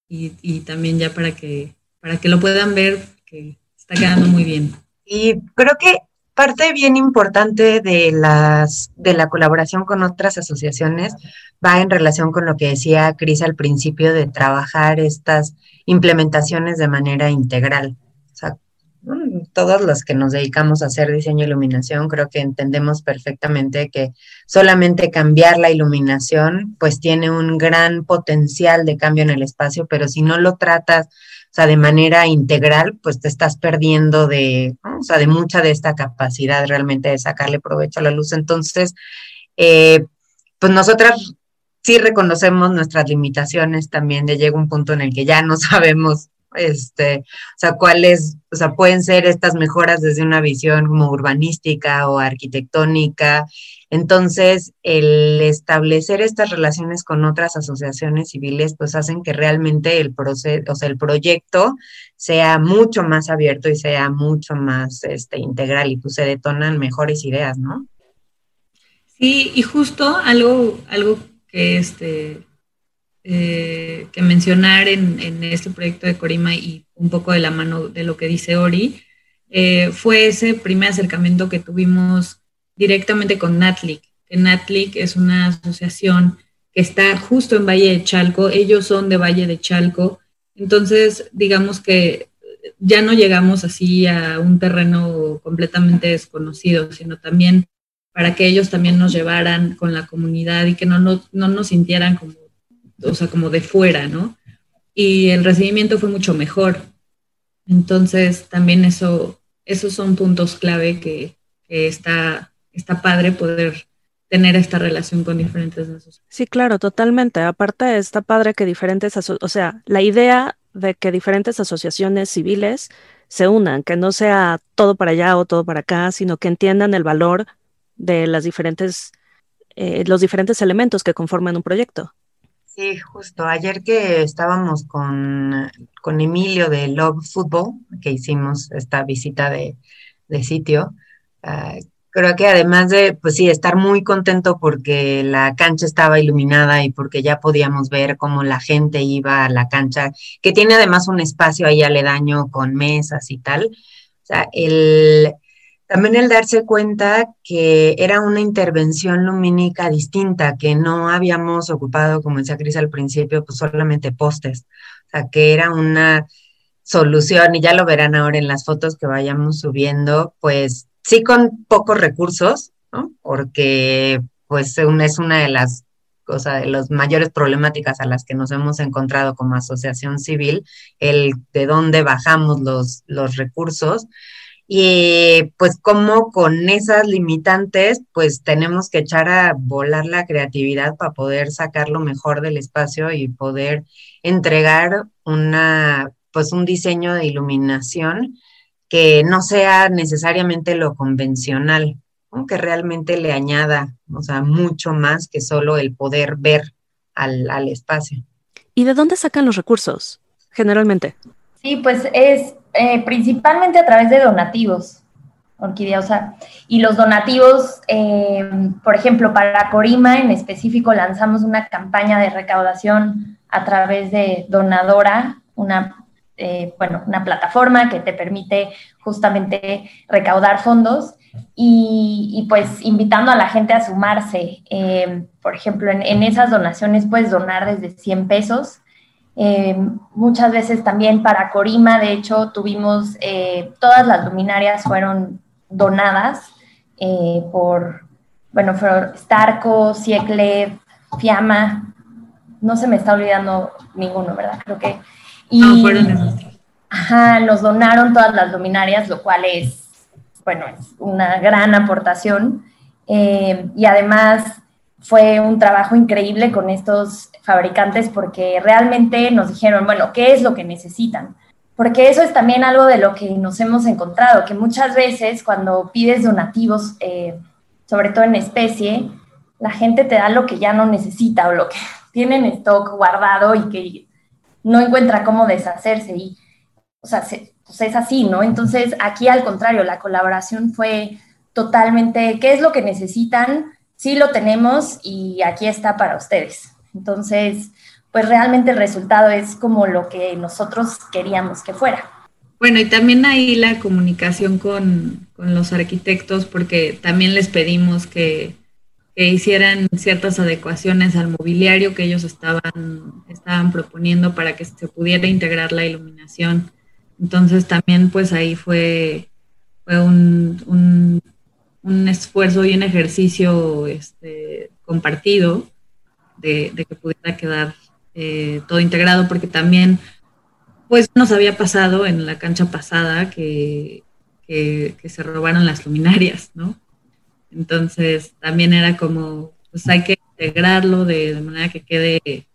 Speaker 4: y, también ya para que para que lo puedan ver que está quedando muy bien.
Speaker 3: Y creo que parte bien importante de, las, de la colaboración con otras asociaciones va en relación con lo que decía Cris al principio de trabajar estas implementaciones de manera integral. Todos los que nos dedicamos a hacer diseño e iluminación, creo que entendemos perfectamente que solamente cambiar la iluminación, pues tiene un gran potencial de cambio en el espacio, pero si no lo tratas sea, de manera integral, pues te estás perdiendo de, o sea, de mucha de esta capacidad realmente de sacarle provecho a la luz. Entonces, eh, pues nosotras sí reconocemos nuestras limitaciones también, de llega un punto en el que ya no sabemos este, o sea, cuáles, o sea, pueden ser estas mejoras desde una visión como urbanística o arquitectónica. Entonces, el establecer estas relaciones con otras asociaciones civiles, pues hacen que realmente el proceso, o sea, el proyecto sea mucho más abierto y sea mucho más este, integral y pues se detonan mejores ideas, ¿no?
Speaker 4: Sí, y justo algo, algo que este, eh, que mencionar en, este proyecto de Corima y un poco de la mano de lo que dice Ori, eh, fue ese primer acercamiento que tuvimos directamente con Natlic. Que Natlic es una asociación que está justo en Valle de Chalco, ellos son de Valle de Chalco, entonces digamos que ya no llegamos así a un terreno completamente desconocido, sino también para que ellos también nos llevaran con la comunidad y que no, no, no nos sintieran como o sea, como de fuera, ¿no? Y el recibimiento fue mucho mejor. Entonces, también eso, esos son puntos clave que, está, está padre poder tener esta relación con diferentes asociaciones.
Speaker 2: Sí, claro, totalmente. Aparte, está padre que diferentes, o sea, la idea de que diferentes asociaciones civiles se unan, que no sea todo para allá o todo para acá, sino que entiendan el valor de las diferentes, eh, los diferentes elementos que conforman un proyecto.
Speaker 3: Sí, justo. Ayer que estábamos con, con Emilio de Love Football, que hicimos esta visita de, sitio, ah, creo que además de, pues sí, estar muy contento porque la cancha estaba iluminada y porque ya podíamos ver cómo la gente iba a la cancha, que tiene además un espacio ahí aledaño con mesas y tal. O sea, el, también el darse cuenta que era una intervención lumínica distinta, que no habíamos ocupado, como decía Cris al principio, pues solamente postes, o sea, que era una solución, y ya lo verán ahora en las fotos que vayamos subiendo, pues sí con pocos recursos, ¿no? Porque pues es una de las cosas, de las mayores problemáticas a las que nos hemos encontrado como asociación civil, el de dónde bajamos los, los recursos y pues como con esas limitantes, pues tenemos que echar a volar la creatividad para poder sacar lo mejor del espacio y poder entregar una, pues un diseño de iluminación que no sea necesariamente lo convencional, que realmente le añada, o sea, mucho más que solo el poder ver al, al espacio.
Speaker 2: ¿Y de dónde sacan los recursos, generalmente?
Speaker 6: Sí, pues es eh, principalmente a través de donativos, Orquídea. O sea, y los donativos, eh, por ejemplo, para Corima en específico lanzamos una campaña de recaudación a través de Donadora, una, eh, bueno, una plataforma que te permite justamente recaudar fondos y, pues invitando a la gente a sumarse. por ejemplo, en, esas donaciones puedes donar desde 100 pesos eh, muchas veces también para Corima, de hecho, tuvimos, eh, todas las luminarias fueron donadas eh, por, bueno, fueron Starco, Cieclev, Fiamma, no se me está olvidando ninguno, ¿verdad? Creo que... Y, Ajá, nos donaron todas las luminarias, lo cual es, bueno, es una gran aportación. y además fue un trabajo increíble con estos fabricantes porque realmente nos dijeron, bueno, ¿qué es lo que necesitan? Porque eso es también algo de lo que nos hemos encontrado, que muchas veces cuando pides donativos, eh, sobre todo en especie, la gente te da lo que ya no necesita o lo que tiene en stock guardado y que no encuentra cómo deshacerse. Y, o sea, pues es así, ¿no? Entonces, aquí al contrario, la colaboración fue totalmente, ¿qué es lo que necesitan? Sí lo tenemos y aquí está para ustedes. Entonces, pues realmente el resultado es como lo que nosotros queríamos que fuera.
Speaker 4: Bueno, y también ahí la comunicación con, los arquitectos, porque también les pedimos que, hicieran ciertas adecuaciones al mobiliario que ellos estaban, estaban proponiendo para que se pudiera integrar la iluminación. Entonces también pues ahí fue, fue un, un, esfuerzo y un ejercicio este, compartido de, que pudiera quedar eh, todo integrado, porque también, pues nos había pasado en la cancha pasada que, que, se robaron las luminarias, ¿no? Entonces también era como, pues hay que integrarlo de, manera que quede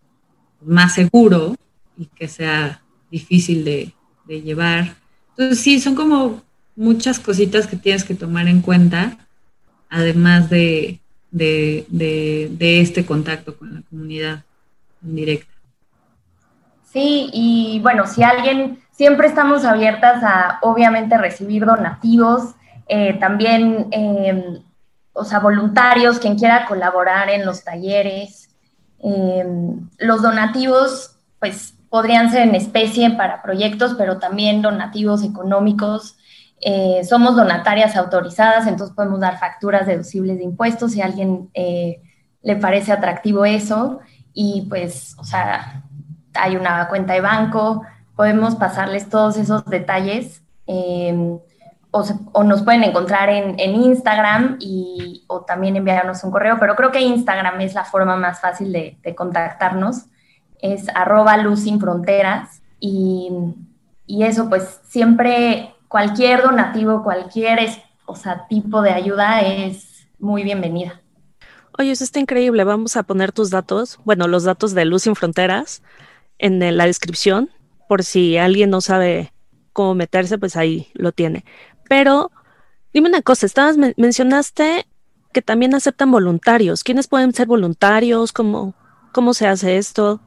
Speaker 4: más seguro y que sea difícil de, de llevar. Entonces sí, son como muchas cositas que tienes que tomar en cuenta, además de, de, este contacto con la comunidad en directa.
Speaker 6: Sí, y bueno, si alguien, siempre estamos abiertas a obviamente recibir donativos, eh, también, em, o sea, voluntarios, quien quiera colaborar en los talleres. Em, los donativos, pues, podrían ser en especie para proyectos, pero también donativos económicos eh, somos donatarias autorizadas, entonces podemos dar facturas deducibles de impuestos si a alguien eh, le parece atractivo eso. Y pues, o sea, hay una cuenta de banco, podemos pasarles todos esos detalles. Em, o, nos pueden encontrar en, Instagram y, o también enviarnos un correo, pero creo que Instagram es la forma más fácil de, contactarnos. Es arroba luz sin fronteras y, y eso pues siempre cualquier donativo, cualquier o sea, tipo de ayuda es muy bienvenida.
Speaker 2: Oye, eso está increíble. Vamos a poner tus datos, bueno, los datos de Luz sin Fronteras en la descripción, por si alguien no sabe cómo meterse, pues ahí lo tiene. Pero dime una cosa, estabas mencionaste que también aceptan voluntarios. ¿Quiénes pueden ser voluntarios? ¿Cómo, cómo se hace esto?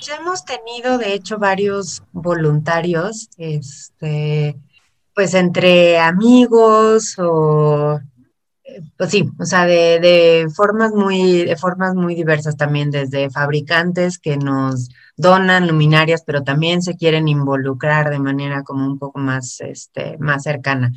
Speaker 3: Ya hemos tenido, de hecho, varios voluntarios, este, pues entre amigos o pues sí, o sea, de, de, formas muy, de formas muy diversas también, desde fabricantes que nos donan luminarias, pero también se quieren involucrar de manera como un poco más, este, más cercana.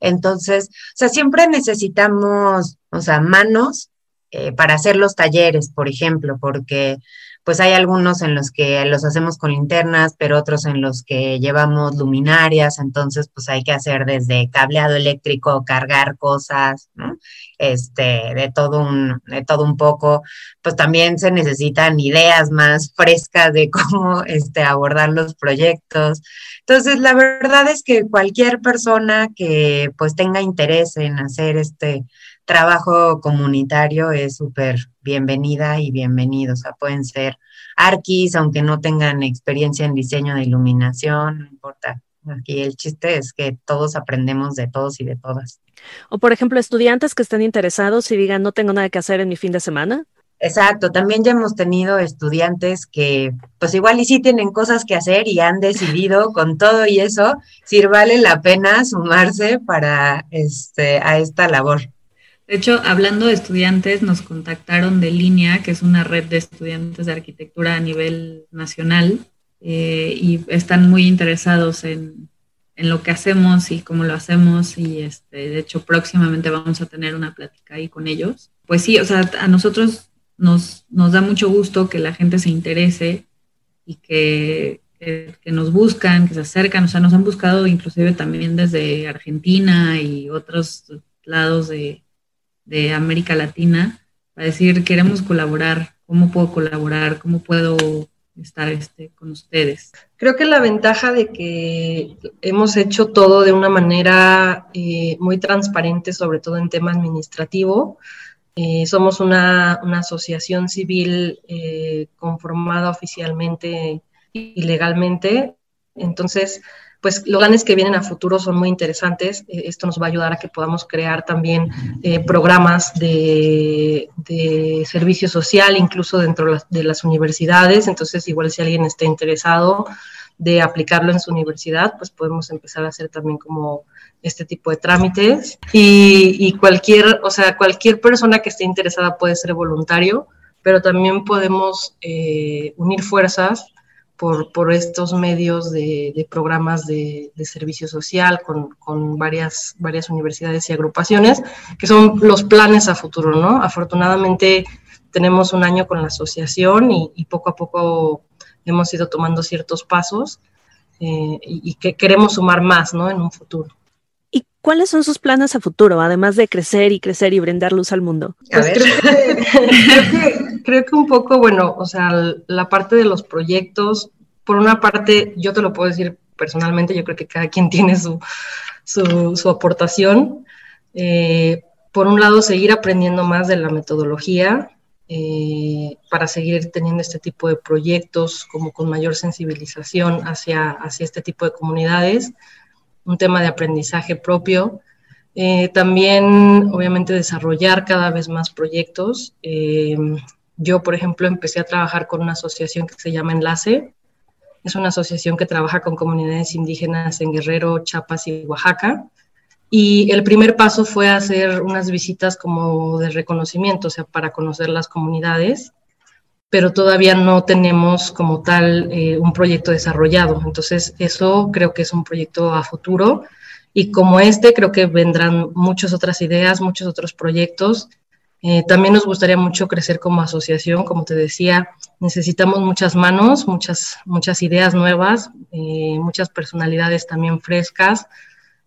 Speaker 3: Entonces, o sea, siempre necesitamos, o sea, manos eh, para hacer los talleres, por ejemplo, porque pues hay algunos en los que los hacemos con linternas, pero otros en los que llevamos luminarias, entonces pues hay que hacer desde cableado eléctrico, cargar cosas, ¿no? Este, de todo un, de todo un poco, pues también se necesitan ideas más frescas de cómo este, abordar los proyectos. Entonces, la verdad es que cualquier persona que pues tenga interés en hacer este trabajo comunitario es súper bienvenida y bienvenido. O sea, pueden ser arquis, aunque no tengan experiencia en diseño de iluminación, no importa. Aquí el chiste es que todos aprendemos de todos y de todas.
Speaker 2: O por ejemplo, estudiantes que estén interesados y digan, no tengo nada que hacer en mi fin de semana.
Speaker 3: Exacto, también ya hemos tenido estudiantes que pues igual y sí tienen cosas que hacer y han decidido con todo y eso, si vale la pena sumarse para este a esta labor.
Speaker 4: De hecho, hablando de estudiantes, nos contactaron de Línea, que es una red de estudiantes de arquitectura a nivel nacional, eh, y están muy interesados en, lo que hacemos y cómo lo hacemos, y este, de hecho próximamente vamos a tener una plática ahí con ellos. Pues sí, o sea, a nosotros nos, nos da mucho gusto que la gente se interese y que, que, que, nos buscan, que se acercan, o sea, nos han buscado inclusive también desde Argentina y otros lados de, de América Latina para decir, queremos colaborar, ¿cómo puedo colaborar? ¿Cómo puedo estar este, con ustedes?
Speaker 5: Creo que la ventaja de que hemos hecho todo de una manera eh, muy transparente, sobre todo en tema administrativo, eh, somos una, asociación civil eh, conformada oficialmente y legalmente, entonces pues los planes que vienen a futuro son muy interesantes. Eh, esto nos va a ayudar a que podamos crear también eh, programas de, servicio social, incluso dentro de las universidades. Entonces, igual si alguien está interesado de aplicarlo en su universidad, pues podemos empezar a hacer también como este tipo de trámites. Y, cualquier, o sea, cualquier persona que esté interesada puede ser voluntario, pero también podemos eh, unir fuerzas por, estos medios de, programas de, servicio social con, varias, varias universidades y agrupaciones, que son los planes a futuro, ¿no? Afortunadamente tenemos un año con la asociación y, poco a poco hemos ido tomando ciertos pasos eh, y, que queremos sumar más, ¿no? En un futuro.
Speaker 2: ¿Y cuáles son sus planes a futuro, además de crecer y crecer y brindar luz al mundo?
Speaker 5: Pues creo que, creo que un poco, bueno, o sea, la parte de los proyectos, por una parte, yo te lo puedo decir personalmente, yo creo que cada quien tiene su, su, aportación. Eh, por un lado, seguir aprendiendo más de la metodología eh, para seguir teniendo este tipo de proyectos como con mayor sensibilización hacia, hacia este tipo de comunidades, un tema de aprendizaje propio. Eh, también, obviamente, desarrollar cada vez más proyectos. Yo, por ejemplo, empecé a trabajar con una asociación que se llama Enlace. Es una asociación que trabaja con comunidades indígenas en Guerrero, Chiapas y Oaxaca. Y el primer paso fue hacer unas visitas como de reconocimiento, o sea, para conocer las comunidades, pero todavía no tenemos como tal eh, un proyecto desarrollado. Entonces, eso creo que es un proyecto a futuro. Y como este, creo que vendrán muchas otras ideas, muchos otros proyectos eh, también nos gustaría mucho crecer como asociación, como te decía, necesitamos muchas manos, muchas, muchas ideas nuevas, eh, muchas personalidades también frescas.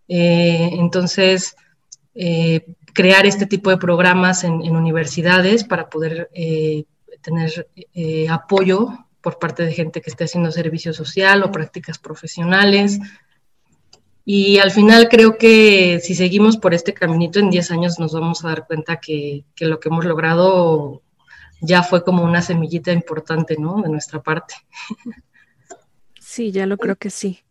Speaker 5: Eh, entonces, crear este tipo de programas en, en universidades para poder tener apoyo por parte de gente que esté haciendo servicio social o prácticas profesionales, y al final creo que si seguimos por este caminito, en 10 años nos vamos a dar cuenta que, lo que hemos logrado ya fue como una semillita importante, ¿no? De nuestra parte.
Speaker 2: Sí, ya lo creo que sí.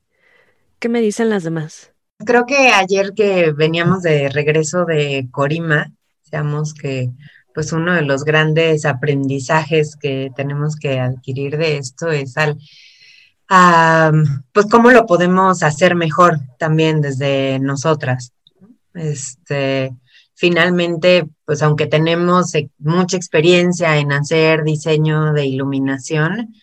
Speaker 2: ¿Qué me dicen las demás?
Speaker 3: Creo que ayer que veníamos de regreso de Corima, digamos que pues uno de los grandes aprendizajes que tenemos que adquirir de esto es al, pues cómo lo podemos hacer mejor también desde nosotras. Este, finalmente, pues aunque tenemos mucha experiencia en hacer diseño de iluminación,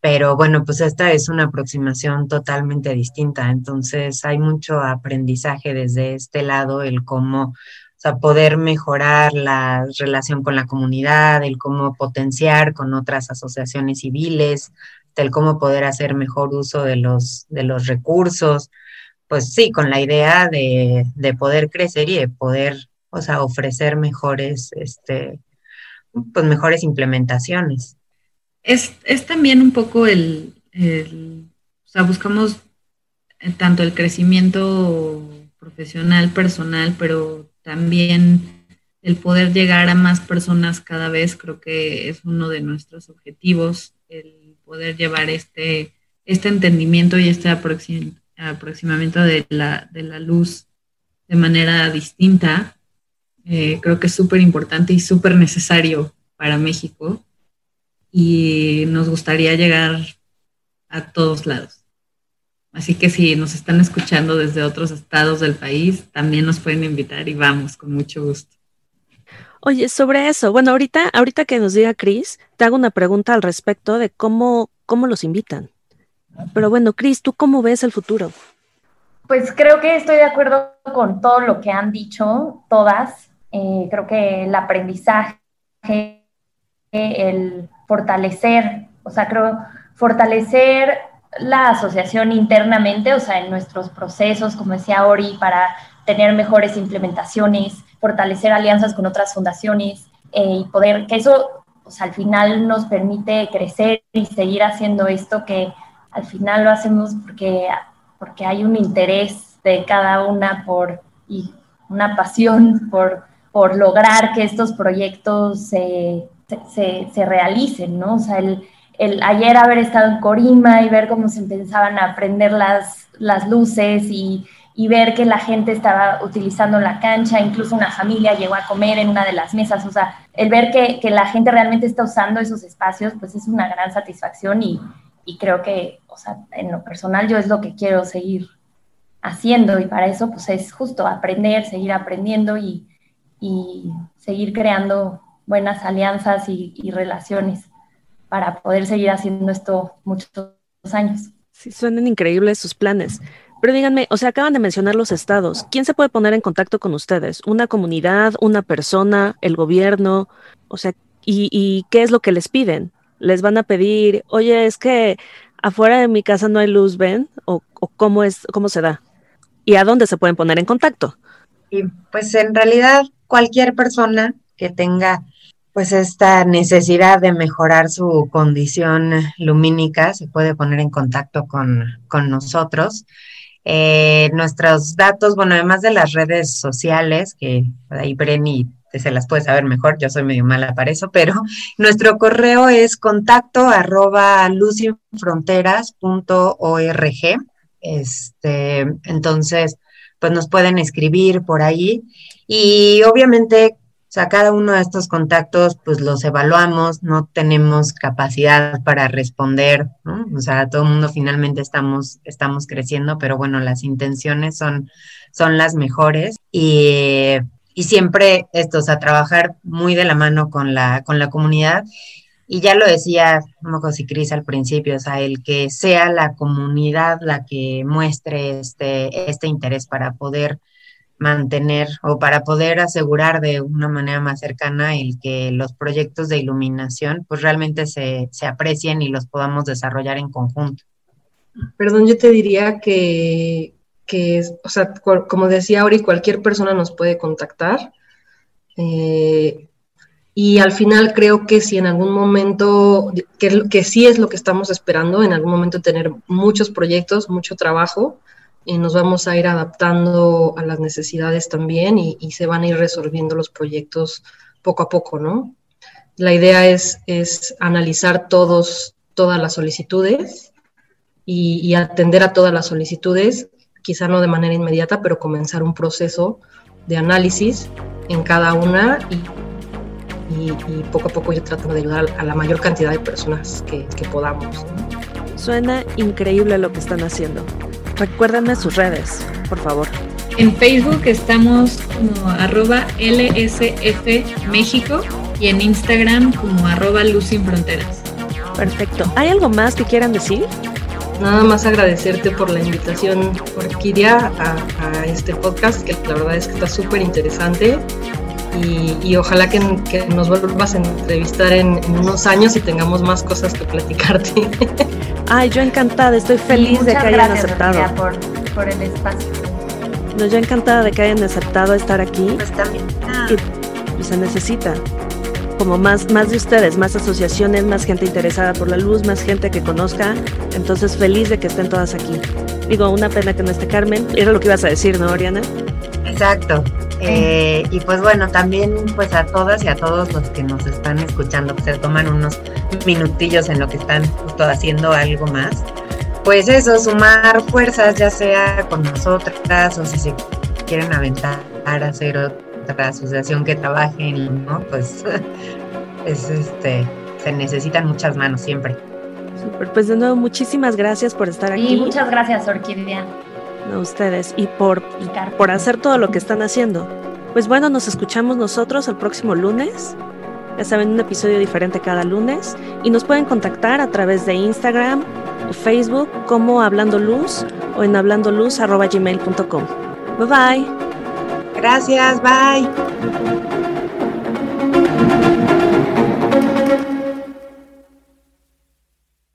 Speaker 3: pero bueno, pues esta es una aproximación totalmente distinta. Entonces hay mucho aprendizaje desde este lado, el cómo o sea, poder mejorar la relación con la comunidad, el cómo potenciar con otras asociaciones civiles, el cómo poder hacer mejor uso de los, de los recursos, pues sí, con la idea de, poder crecer y de poder, o sea, ofrecer mejores, este, pues mejores implementaciones.
Speaker 4: Es, es también un poco el, o sea, buscamos tanto el crecimiento profesional, personal, pero también el poder llegar a más personas cada vez creo que es uno de nuestros objetivos, poder llevar este, este entendimiento y este aproximamiento de la, de la luz de manera distinta. Eh, creo que es súper importante y súper necesario para México y nos gustaría llegar a todos lados. Así que si nos están escuchando desde otros estados del país, también nos pueden invitar y vamos con mucho gusto.
Speaker 2: Oye, sobre eso, bueno, ahorita, ahorita que nos diga Cris, te hago una pregunta al respecto de cómo, cómo los invitan. Pero bueno, Cris, ¿tú cómo ves el futuro?
Speaker 6: Pues creo que estoy de acuerdo con todo lo que han dicho todas. Eh, creo que el aprendizaje, el fortalecer, o sea, creo fortalecer la asociación internamente, o sea, en nuestros procesos, como decía Ori, para tener mejores implementaciones, fortalecer alianzas con otras fundaciones eh, y poder, que eso, sea, al final nos permite crecer y seguir haciendo esto que al final lo hacemos porque, porque hay un interés de cada una por, y una pasión por, por lograr que estos proyectos se, se, se realicen, ¿no? O sea, el, el ayer haber estado en Corima y ver cómo se empezaban a prender las, las luces y, ver que la gente estaba utilizando la cancha, incluso una familia llegó a comer en una de las mesas, o sea, el ver que, la gente realmente está usando esos espacios, pues es una gran satisfacción y, creo que, o sea, en lo personal yo es lo que quiero seguir haciendo y para eso pues es justo aprender, seguir aprendiendo y, seguir creando buenas alianzas y relaciones para poder seguir haciendo esto muchos años.
Speaker 2: Sí, suenan increíbles sus planes. Pero díganme, o sea, acaban de mencionar los estados. ¿Quién se puede poner en contacto con ustedes? ¿Una comunidad, una persona, el gobierno? O sea, ¿y, qué es lo que les piden? ¿Les van a pedir, oye, es que afuera de mi casa no hay luz, ven? ¿O, cómo, es, cómo se da? ¿Y a dónde se pueden poner en contacto?
Speaker 3: Y pues en realidad cualquier persona que tenga pues esta necesidad de mejorar su condición lumínica se puede poner en contacto con, nosotros. Eh, nuestros datos, bueno, además de las redes sociales, que ahí Breni se las puede saber mejor, yo soy medio mala para eso, pero nuestro correo es contacto arroba lucinfronteras.org. Este, entonces, pues nos pueden escribir por ahí. Y obviamente sea, cada uno de estos contactos, pues los evaluamos, no tenemos capacidad para responder, ¿no? O sea, todo el mundo finalmente estamos, estamos creciendo, pero bueno, las intenciones son, son las mejores y, y siempre esto, o sea, trabajar muy de la mano con la, con la comunidad. Y ya lo decía, como si Cris al principio, o sea, el que sea la comunidad la que muestre este, este interés para poder mantener o para poder asegurar de una manera más cercana el que los proyectos de iluminación pues realmente se, se aprecien y los podamos desarrollar en conjunto.
Speaker 5: Perdón, yo te diría que, que o sea, como decía Auri, cualquier persona nos puede contactar. Eh, y al final creo que si en algún momento, que, que sí es lo que estamos esperando, en algún momento tener muchos proyectos, mucho trabajo, y nos vamos a ir adaptando a las necesidades también y, se van a ir resolviendo los proyectos poco a poco, ¿no? La idea es, es analizar todos, todas las solicitudes y, atender a todas las solicitudes, quizá no de manera inmediata, pero comenzar un proceso de análisis en cada una y, poco a poco ir tratando de ayudar a la mayor cantidad de personas que, podamos.
Speaker 2: Suena increíble lo que están haciendo. Recuérdenme sus redes, por favor.
Speaker 4: En Facebook estamos como arroba LSF México y en Instagram como arroba Luz Sin Fronteras.
Speaker 2: Perfecto. ¿Hay algo más que quieran decir?
Speaker 5: Nada más agradecerte por la invitación, Orquídea, a, a este podcast, que la verdad es que está súper interesante. Y, ojalá que, nos vuelvas a entrevistar en, unos años y tengamos más cosas que platicarte.
Speaker 2: Ay, yo encantada, estoy feliz de que hayan aceptado.
Speaker 6: Por, por el espacio.
Speaker 2: No, yo encantada de que hayan aceptado estar aquí.
Speaker 3: Pues también.
Speaker 2: Y, se necesita como más, más de ustedes, más asociaciones, más gente interesada por la luz, más gente que conozca. Entonces, feliz de que estén todas aquí. Digo, una pena que no esté Carmen. Era lo que ibas a decir, ¿no, Oriana?
Speaker 3: Exacto. Eh, y pues bueno, también pues a todas y a todos los que nos están escuchando, que se toman unos minutillos en lo que están justo haciendo algo más. Pues eso, sumar fuerzas, ya sea con nosotras o si se quieren aventar a hacer otra asociación que trabajen, ¿no? Pues es este, se necesitan muchas manos siempre.
Speaker 2: Super, pues de nuevo, muchísimas gracias por estar aquí.
Speaker 6: Y muchas gracias, Orquídea.
Speaker 2: A ustedes y por, por hacer todo lo que están haciendo. Pues bueno, nos escuchamos nosotros el próximo lunes. Ya saben, un episodio diferente cada lunes. Y nos pueden contactar a través de Instagram o Facebook como Hablando Luz o en hablandoluz.gmail.com. Bye bye.
Speaker 3: Gracias, bye.